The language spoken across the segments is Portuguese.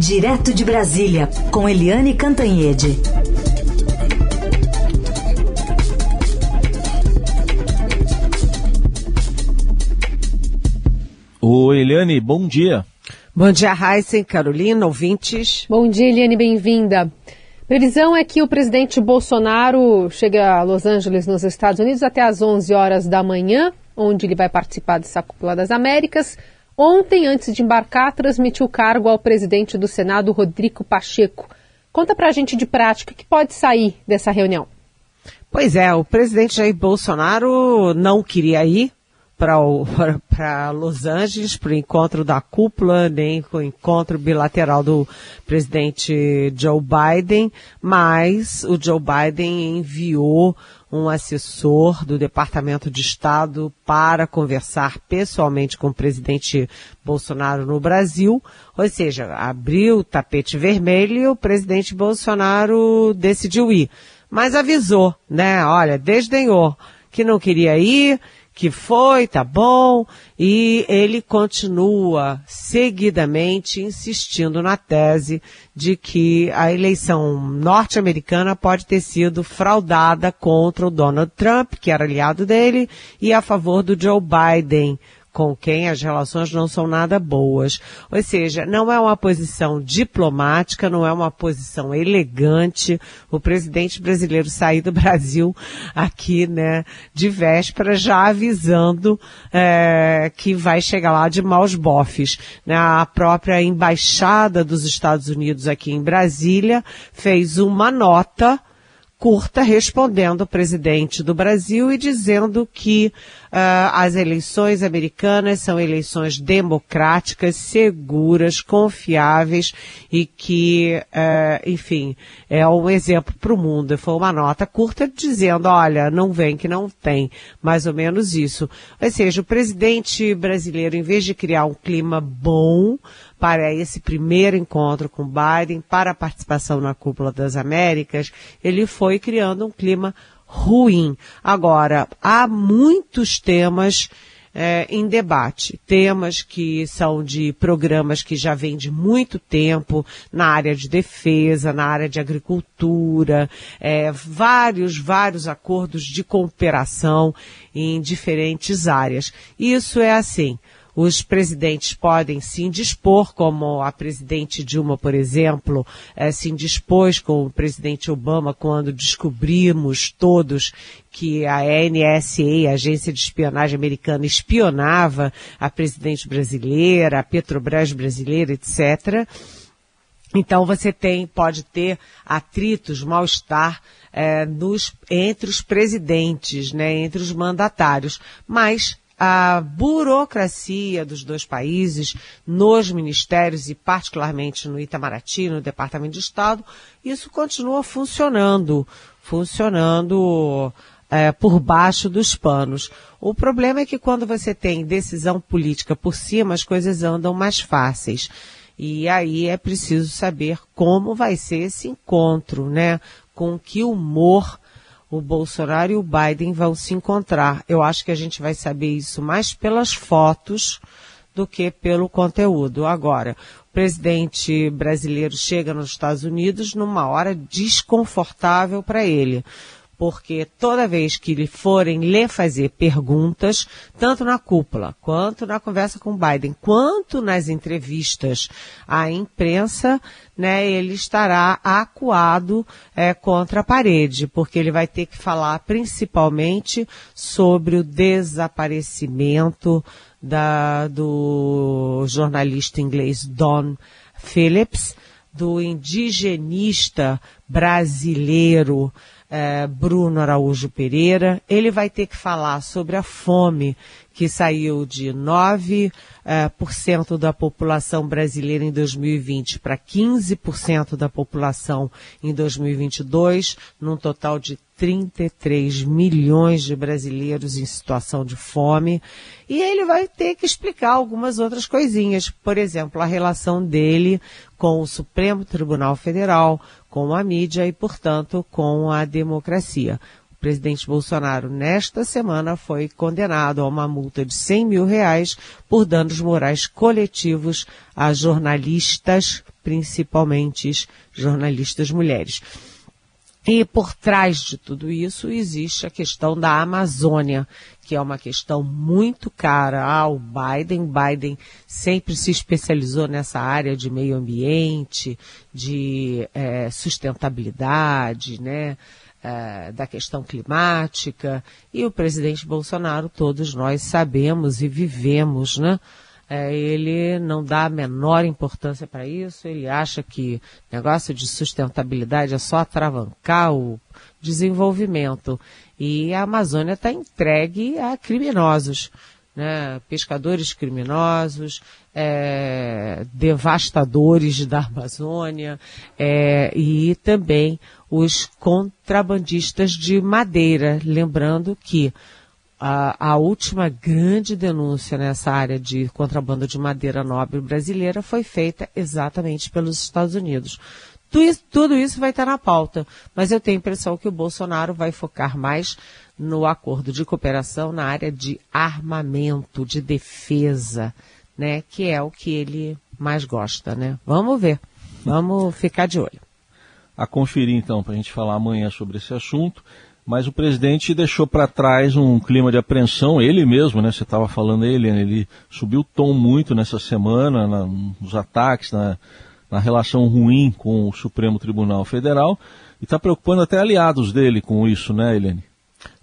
Direto de Brasília, com Eliane Cantanhede. Oi, Eliane, bom dia. Bom dia, Heisen, Carolina, ouvintes. Bom dia, Eliane, bem-vinda. Previsão é que o presidente Bolsonaro chegue a Los Angeles, nos Estados Unidos, até às 11 horas da manhã, onde ele vai participar dessa cúpula das Américas. Ontem, antes de embarcar, transmitiu o cargo ao presidente do Senado, Rodrigo Pacheco. Conta pra gente de prática que pode sair dessa reunião. Pois é, o presidente Jair Bolsonaro não queria ir para Los Angeles, para o encontro da cúpula, nem o encontro bilateral do presidente Joe Biden, mas o Joe Biden enviou um assessor do Departamento de Estado para conversar pessoalmente com o presidente Bolsonaro no Brasil, ou seja, abriu o tapete vermelho e o presidente Bolsonaro decidiu ir. Mas avisou, né? Olha, desdenhou que não queria ir, que foi, tá bom, e ele continua seguidamente insistindo na tese de que a eleição norte-americana pode ter sido fraudada contra o Donald Trump, que era aliado dele, e a favor do Joe Biden, com quem as relações não são nada boas. Ou seja, não é uma posição diplomática, não é uma posição elegante. O presidente brasileiro sair do Brasil aqui, né, de véspera, já avisando é, que vai chegar lá de maus bofes. Né? A própria embaixada dos Estados Unidos aqui em Brasília fez uma nota curta respondendo o presidente do Brasil e dizendo que uh, as eleições americanas são eleições democráticas, seguras, confiáveis e que, uh, enfim, é um exemplo para o mundo. Foi uma nota curta dizendo, olha, não vem que não tem, mais ou menos isso. Ou seja, o presidente brasileiro, em vez de criar um clima bom, para esse primeiro encontro com Biden, para a participação na Cúpula das Américas, ele foi criando um clima ruim. Agora, há muitos temas é, em debate. Temas que são de programas que já vêm de muito tempo na área de defesa, na área de agricultura, é, vários, vários acordos de cooperação em diferentes áreas. Isso é assim. Os presidentes podem se indispor, como a presidente Dilma, por exemplo, eh, se indispôs com o presidente Obama quando descobrimos todos que a NSA, a Agência de Espionagem Americana, espionava a presidente brasileira, a Petrobras brasileira, etc. Então você tem, pode ter atritos, mal-estar é, entre os presidentes, né, entre os mandatários, mas a burocracia dos dois países nos ministérios e particularmente no Itamaraty, no Departamento de Estado, isso continua funcionando, funcionando é, por baixo dos panos. O problema é que quando você tem decisão política por cima, as coisas andam mais fáceis. E aí é preciso saber como vai ser esse encontro, né? Com que humor o Bolsonaro e o Biden vão se encontrar. Eu acho que a gente vai saber isso mais pelas fotos do que pelo conteúdo. Agora, o presidente brasileiro chega nos Estados Unidos numa hora desconfortável para ele porque toda vez que lhe forem lhe fazer perguntas, tanto na cúpula, quanto na conversa com Biden, quanto nas entrevistas à imprensa, né, ele estará acuado é, contra a parede, porque ele vai ter que falar principalmente sobre o desaparecimento da, do jornalista inglês Don Phillips, do indigenista brasileiro é, Bruno Araújo Pereira. Ele vai ter que falar sobre a fome que saiu de 9% é, por cento da população brasileira em 2020 para 15% da população em 2022, num total de 33 milhões de brasileiros em situação de fome. E ele vai ter que explicar algumas outras coisinhas. Por exemplo, a relação dele com o Supremo Tribunal Federal, com a mídia e, portanto, com a democracia. presidente Bolsonaro, nesta semana, foi condenado a uma multa de 100 mil reais por danos morais coletivos a jornalistas, principalmente jornalistas mulheres. E por trás de tudo isso existe a questão da Amazônia, que é uma questão muito cara ao Biden. Biden sempre se especializou nessa área de meio ambiente, de é, sustentabilidade, né? É, da questão climática. E o presidente Bolsonaro, todos nós sabemos e vivemos, né? É, ele não dá a menor importância para isso, ele acha que negócio de sustentabilidade é só atravancar o desenvolvimento. E a Amazônia está entregue a criminosos, né? pescadores criminosos, é, devastadores da Amazônia é, e também os contrabandistas de madeira. Lembrando que a, a, última grande denúncia nessa área de contrabando de madeira nobre brasileira foi feita exatamente pelos Estados Unidos. Tudo isso, tudo isso vai estar na pauta, mas eu tenho a impressão que o Bolsonaro vai focar mais no acordo de cooperação na área de armamento, de defesa, né, que é o que ele mais gosta, né? Vamos ver, vamos ficar de olho. A conferir então para a gente falar amanhã sobre esse assunto mas o presidente deixou para trás um clima de apreensão, ele mesmo, né? Você estava falando ele, ele subiu o tom muito nessa semana, na, nos ataques, na, na relação ruim com o Supremo Tribunal Federal, e está preocupando até aliados dele com isso, né, Helene?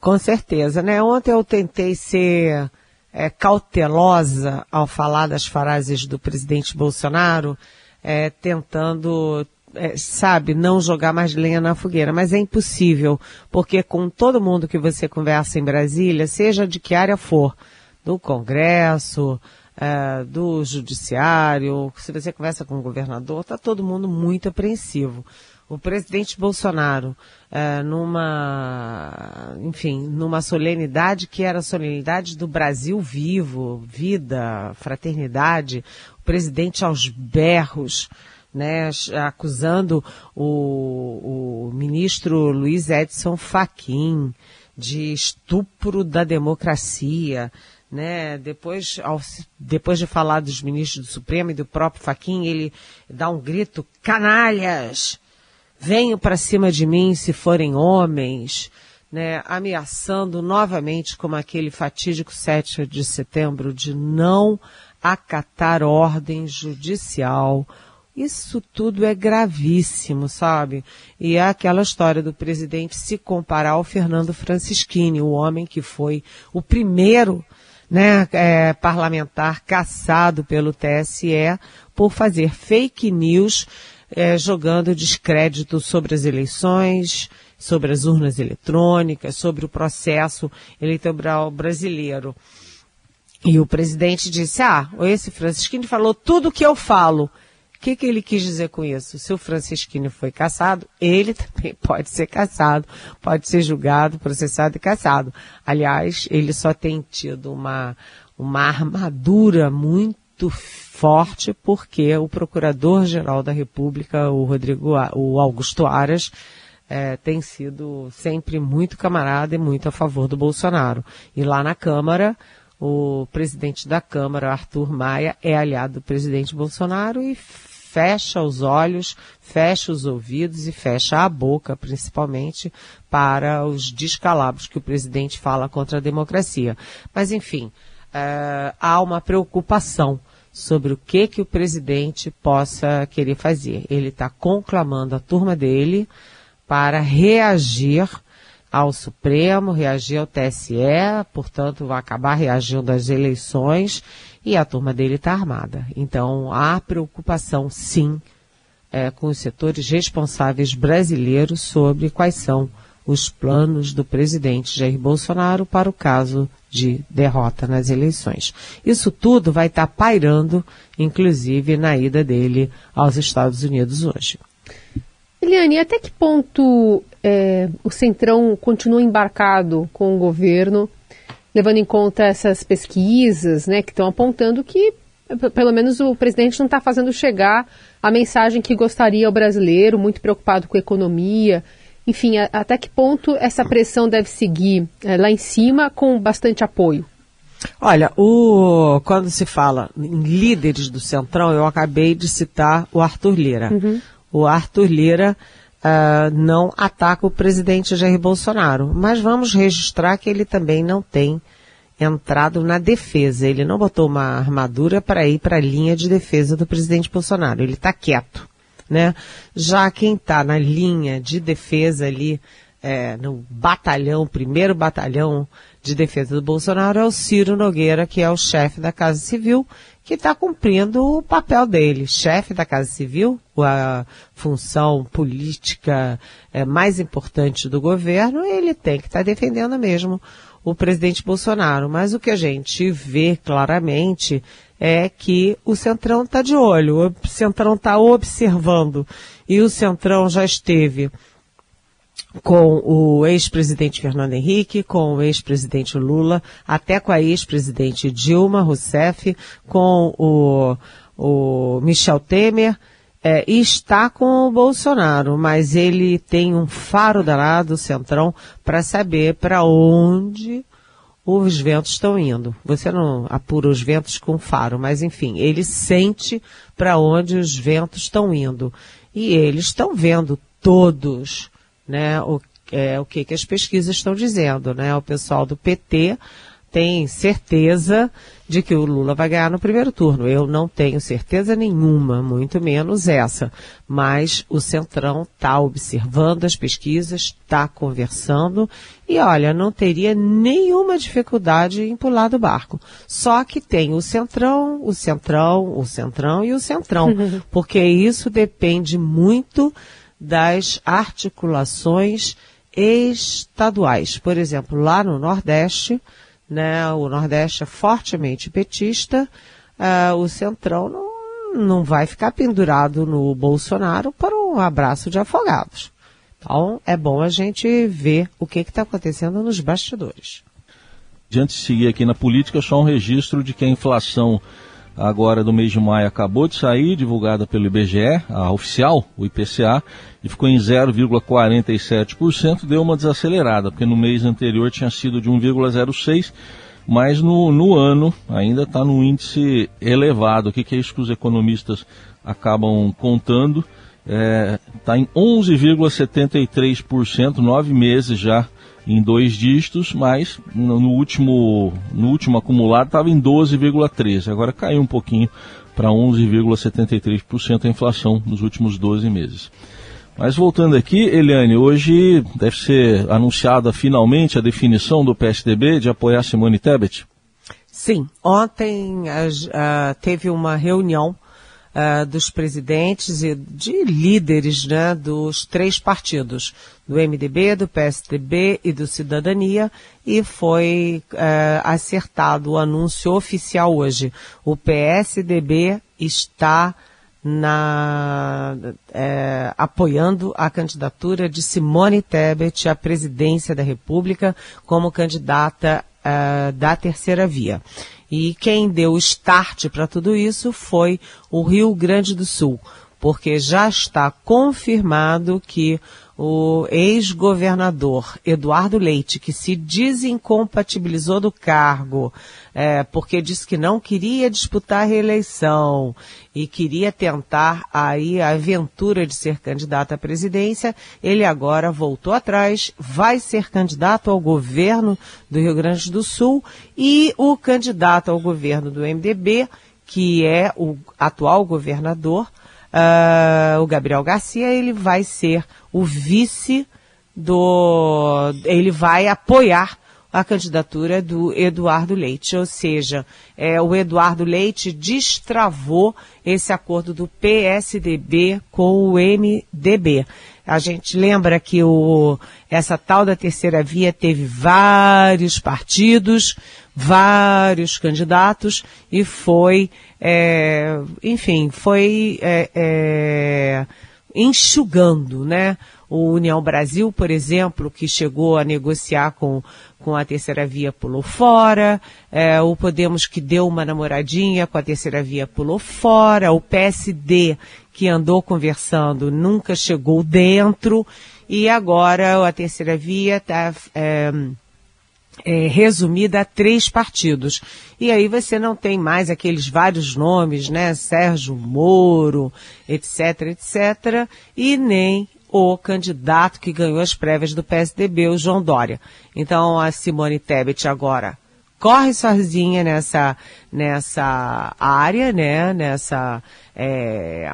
Com certeza, né? Ontem eu tentei ser é, cautelosa ao falar das frases do presidente Bolsonaro, é, tentando é, sabe, não jogar mais lenha na fogueira, mas é impossível, porque com todo mundo que você conversa em Brasília, seja de que área for, do Congresso, é, do Judiciário, se você conversa com o governador, está todo mundo muito apreensivo. O presidente Bolsonaro, é, numa, enfim, numa solenidade que era a solenidade do Brasil vivo, vida, fraternidade, o presidente aos berros, né, acusando o, o ministro Luiz Edson Fachin de estupro da democracia, né? Depois, ao, depois de falar dos ministros do Supremo e do próprio Fachin, ele dá um grito: canalhas, venham para cima de mim se forem homens, né? Ameaçando novamente, como aquele fatídico 7 de setembro, de não acatar ordem judicial isso tudo é gravíssimo, sabe? E é aquela história do presidente se comparar ao Fernando Francischini, o homem que foi o primeiro né, é, parlamentar caçado pelo TSE por fazer fake news, é, jogando descrédito sobre as eleições, sobre as urnas eletrônicas, sobre o processo eleitoral brasileiro. E o presidente disse, ah, esse Francisquini falou tudo o que eu falo que, que ele quis dizer com isso? Se o Francisquini foi caçado, ele também pode ser caçado, pode ser julgado, processado e caçado. Aliás, ele só tem tido uma, uma armadura muito forte porque o Procurador-Geral da República, o Rodrigo, o Augusto Aras, é, tem sido sempre muito camarada e muito a favor do Bolsonaro. E lá na Câmara, o presidente da Câmara, Arthur Maia, é aliado do presidente Bolsonaro e fecha os olhos, fecha os ouvidos e fecha a boca, principalmente, para os descalabros que o presidente fala contra a democracia. Mas, enfim, uh, há uma preocupação sobre o que, que o presidente possa querer fazer. Ele está conclamando a turma dele para reagir ao Supremo, reagir ao TSE, portanto, vai acabar reagindo às eleições e a turma dele está armada. Então, há preocupação, sim, é, com os setores responsáveis brasileiros sobre quais são os planos do presidente Jair Bolsonaro para o caso de derrota nas eleições. Isso tudo vai estar tá pairando, inclusive, na ida dele aos Estados Unidos hoje. Eliane, até que ponto é, o Centrão continua embarcado com o governo levando em conta essas pesquisas, né, que estão apontando que pelo menos o presidente não está fazendo chegar a mensagem que gostaria ao brasileiro, muito preocupado com a economia Enfim, a, até que ponto essa pressão deve seguir é, lá em cima com bastante apoio? Olha, o, quando se fala em líderes do Centrão, eu acabei de citar o Arthur Lira. Uhum. O Arthur Lira uh, não ataca o presidente Jair Bolsonaro, mas vamos registrar que ele também não tem entrado na defesa. Ele não botou uma armadura para ir para a linha de defesa do presidente Bolsonaro. Ele está quieto, né? Já quem está na linha de defesa ali, é, no batalhão, primeiro batalhão de defesa do Bolsonaro é o Ciro Nogueira, que é o chefe da Casa Civil, que está cumprindo o papel dele. Chefe da Casa Civil, a função política é, mais importante do governo, ele tem que estar tá defendendo mesmo o presidente Bolsonaro. Mas o que a gente vê claramente é que o Centrão está de olho, o Centrão está observando. E o Centrão já esteve com o ex-presidente Fernando Henrique, com o ex-presidente Lula, até com a ex-presidente Dilma Rousseff, com o, o Michel Temer, é, e está com o Bolsonaro, mas ele tem um faro danado, centrão, para saber para onde os ventos estão indo. Você não apura os ventos com faro, mas enfim, ele sente para onde os ventos estão indo. E eles estão vendo todos né, o, é, o que, que as pesquisas estão dizendo, né? O pessoal do PT tem certeza de que o Lula vai ganhar no primeiro turno. Eu não tenho certeza nenhuma, muito menos essa. Mas o Centrão está observando as pesquisas, está conversando e olha, não teria nenhuma dificuldade em pular do barco. Só que tem o Centrão, o Centrão, o Centrão e o Centrão. porque isso depende muito das articulações estaduais. Por exemplo, lá no Nordeste, né, o Nordeste é fortemente petista, uh, o Centrão não, não vai ficar pendurado no Bolsonaro para um abraço de afogados. Então, é bom a gente ver o que está acontecendo nos bastidores. Antes de seguir aqui na política, só um registro de que a inflação agora do mês de maio acabou de sair, divulgada pelo IBGE, a oficial, o IPCA, e ficou em 0,47%, deu uma desacelerada, porque no mês anterior tinha sido de 1,06%, mas no, no ano ainda está num índice elevado. O que, que é isso que os economistas acabam contando? Está é, tá em 11,73%, nove meses já em dois dígitos, mas no, último, no último acumulado estava em 12,13%. Agora caiu um pouquinho para 11,73% a inflação nos últimos 12 meses. Mas voltando aqui, Eliane, hoje deve ser anunciada finalmente a definição do PSDB de apoiar Simone Tebet? Sim, ontem uh, teve uma reunião uh, dos presidentes e de líderes né, dos três partidos, do MDB, do PSDB e do Cidadania, e foi uh, acertado o anúncio oficial hoje. O PSDB está na, é, apoiando a candidatura de Simone Tebet à presidência da República como candidata é, da terceira via. E quem deu start para tudo isso foi o Rio Grande do Sul, porque já está confirmado que o ex-governador Eduardo Leite, que se desincompatibilizou do cargo, é, porque disse que não queria disputar a reeleição e queria tentar aí a aventura de ser candidato à presidência, ele agora voltou atrás, vai ser candidato ao governo do Rio Grande do Sul e o candidato ao governo do MDB, que é o atual governador, uh, o Gabriel Garcia, ele vai ser o vice do. Ele vai apoiar a candidatura do Eduardo Leite, ou seja, é, o Eduardo Leite destravou esse acordo do PSDB com o MDB. A gente lembra que o, essa tal da terceira via teve vários partidos, vários candidatos e foi, é, enfim, foi é, é, enxugando, né? O União Brasil, por exemplo, que chegou a negociar com, com a terceira via pulou fora, é, o Podemos que deu uma namoradinha com a terceira via pulou fora, o PSD que andou conversando nunca chegou dentro, e agora a terceira via está é, é, resumida a três partidos. E aí você não tem mais aqueles vários nomes, né? Sérgio Moro, etc, etc, e nem o candidato que ganhou as prévias do PSDB, o João Dória. Então a Simone Tebet agora corre sozinha nessa, nessa área, né? Nessa, é,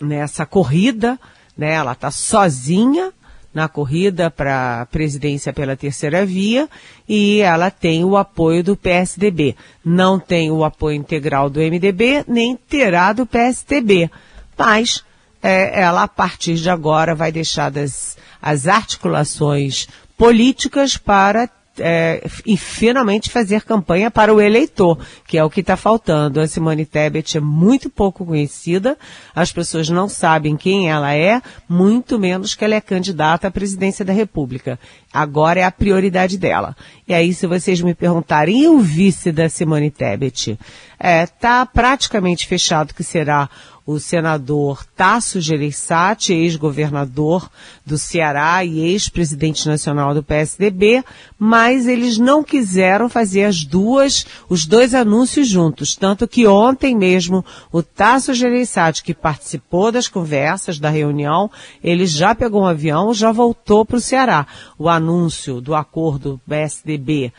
nessa corrida, né? Ela está sozinha na corrida para a presidência pela terceira via e ela tem o apoio do PSDB. Não tem o apoio integral do MDB, nem terá do PSDB. Mas é, ela, a partir de agora, vai deixar das, as articulações políticas para é, e finalmente fazer campanha para o eleitor, que é o que está faltando. A Simone Tebet é muito pouco conhecida, as pessoas não sabem quem ela é, muito menos que ela é candidata à presidência da República. Agora é a prioridade dela. E aí, se vocês me perguntarem, e o vice da Simone Tebet? É, tá praticamente fechado que será o senador Tasso Gereissati, ex-governador do Ceará e ex-presidente nacional do PSDB, mas eles não quiseram fazer as duas, os dois anúncios juntos, tanto que ontem mesmo o Tasso Gereissati, que participou das conversas da reunião, ele já pegou um avião, já voltou para o Ceará. O anúncio do acordo PSDB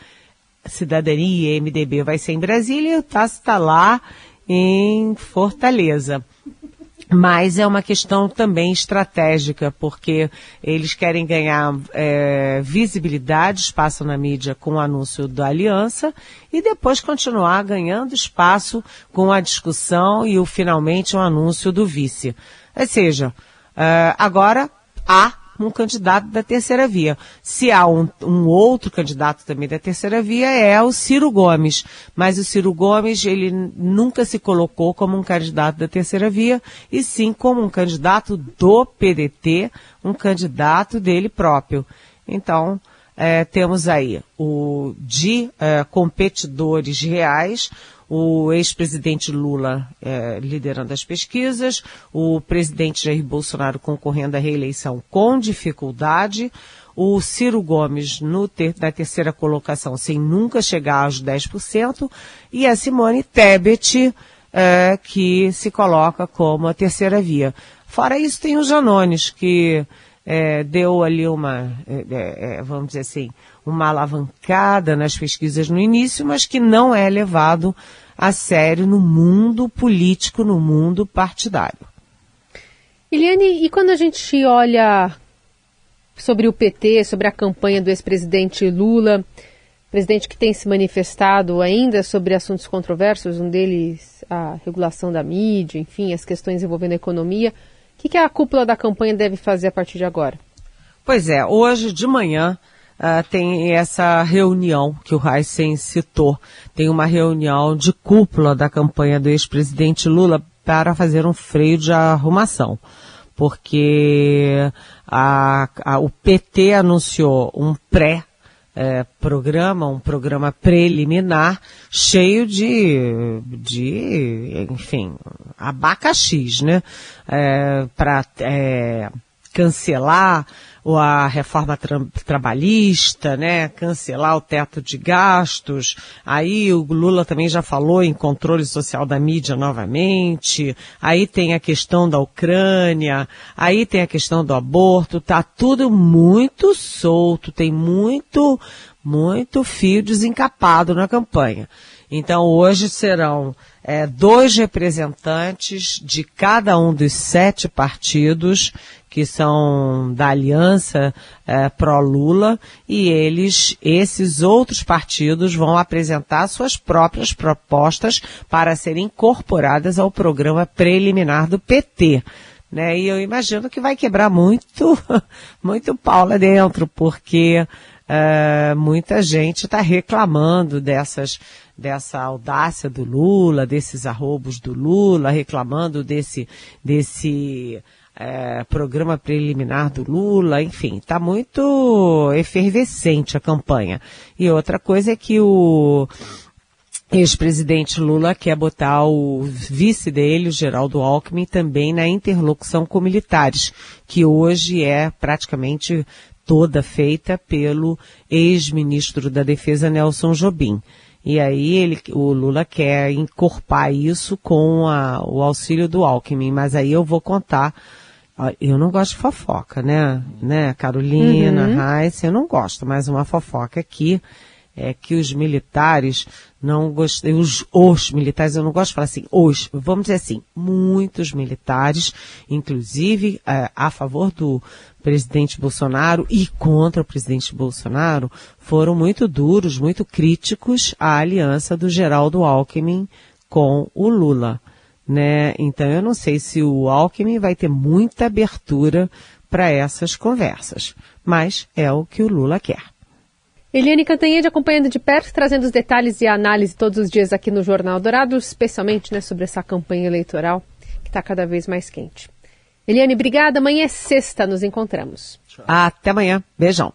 Cidadania e MDB vai ser em Brasília o Tasso está lá em Fortaleza. Mas é uma questão também estratégica, porque eles querem ganhar é, visibilidade, espaço na mídia com o anúncio da aliança e depois continuar ganhando espaço com a discussão e o finalmente o um anúncio do vice. Ou seja, uh, agora há um candidato da terceira via. Se há um, um, outro candidato também da terceira via, é o Ciro Gomes. Mas o Ciro Gomes, ele nunca se colocou como um candidato da terceira via, e sim como um candidato do PDT, um candidato dele próprio. Então, é, temos aí o de é, competidores reais, o ex-presidente Lula é, liderando as pesquisas, o presidente Jair Bolsonaro concorrendo à reeleição com dificuldade, o Ciro Gomes no ter, na terceira colocação sem nunca chegar aos 10%, e a Simone Tebet, é, que se coloca como a terceira via. Fora isso, tem o Janones, que é, deu ali uma, é, é, é, vamos dizer assim, uma alavancada nas pesquisas no início, mas que não é levado a sério no mundo político, no mundo partidário. Eliane, e quando a gente olha sobre o PT, sobre a campanha do ex-presidente Lula, presidente que tem se manifestado ainda sobre assuntos controversos, um deles a regulação da mídia, enfim, as questões envolvendo a economia, o que, a cúpula da campanha deve fazer a partir de agora? Pois é, hoje de manhã uh, tem essa reunião que o Heisen citou. Tem uma reunião de cúpula da campanha do ex-presidente Lula para fazer um freio de arrumação. Porque a, a, o PT anunciou um pré é, programa, um programa preliminar cheio de, de enfim, abacaxis, né? É, para é, cancelar a reforma tra trabalhista, né, cancelar o teto de gastos. Aí o Lula também já falou em controle social da mídia novamente. Aí tem a questão da Ucrânia, aí tem a questão do aborto, tá tudo muito solto, tem muito, muito fio desencapado na campanha. Então hoje serão é, dois representantes de cada um dos sete partidos que são da aliança é, pró-Lula e eles, esses outros partidos vão apresentar suas próprias propostas para serem incorporadas ao programa preliminar do PT. Né? E eu imagino que vai quebrar muito, muito pau lá dentro, porque uh, muita gente está reclamando dessas, dessa audácia do Lula, desses arrobos do Lula, reclamando desse, desse é, programa preliminar do Lula, enfim, está muito efervescente a campanha. E outra coisa é que o ex-presidente Lula quer botar o vice dele, o Geraldo Alckmin, também na interlocução com militares, que hoje é praticamente toda feita pelo ex-ministro da Defesa Nelson Jobim. E aí ele, o Lula quer encorpar isso com a, o auxílio do Alckmin, mas aí eu vou contar. Eu não gosto de fofoca, né? Né, Carolina, uhum. eu não gosto, mas uma fofoca aqui é que os militares não gostam, os, os militares, eu não gosto de falar assim, os, vamos dizer assim, muitos militares, inclusive é, a favor do presidente Bolsonaro e contra o presidente Bolsonaro, foram muito duros, muito críticos à aliança do Geraldo Alckmin com o Lula. Né? Então eu não sei se o Alckmin vai ter muita abertura para essas conversas, mas é o que o Lula quer. Eliane Cantanhede acompanhando de perto, trazendo os detalhes e a análise todos os dias aqui no Jornal Dourado, especialmente né, sobre essa campanha eleitoral que está cada vez mais quente. Eliane, obrigada. Amanhã é sexta, nos encontramos. Até amanhã. Beijão.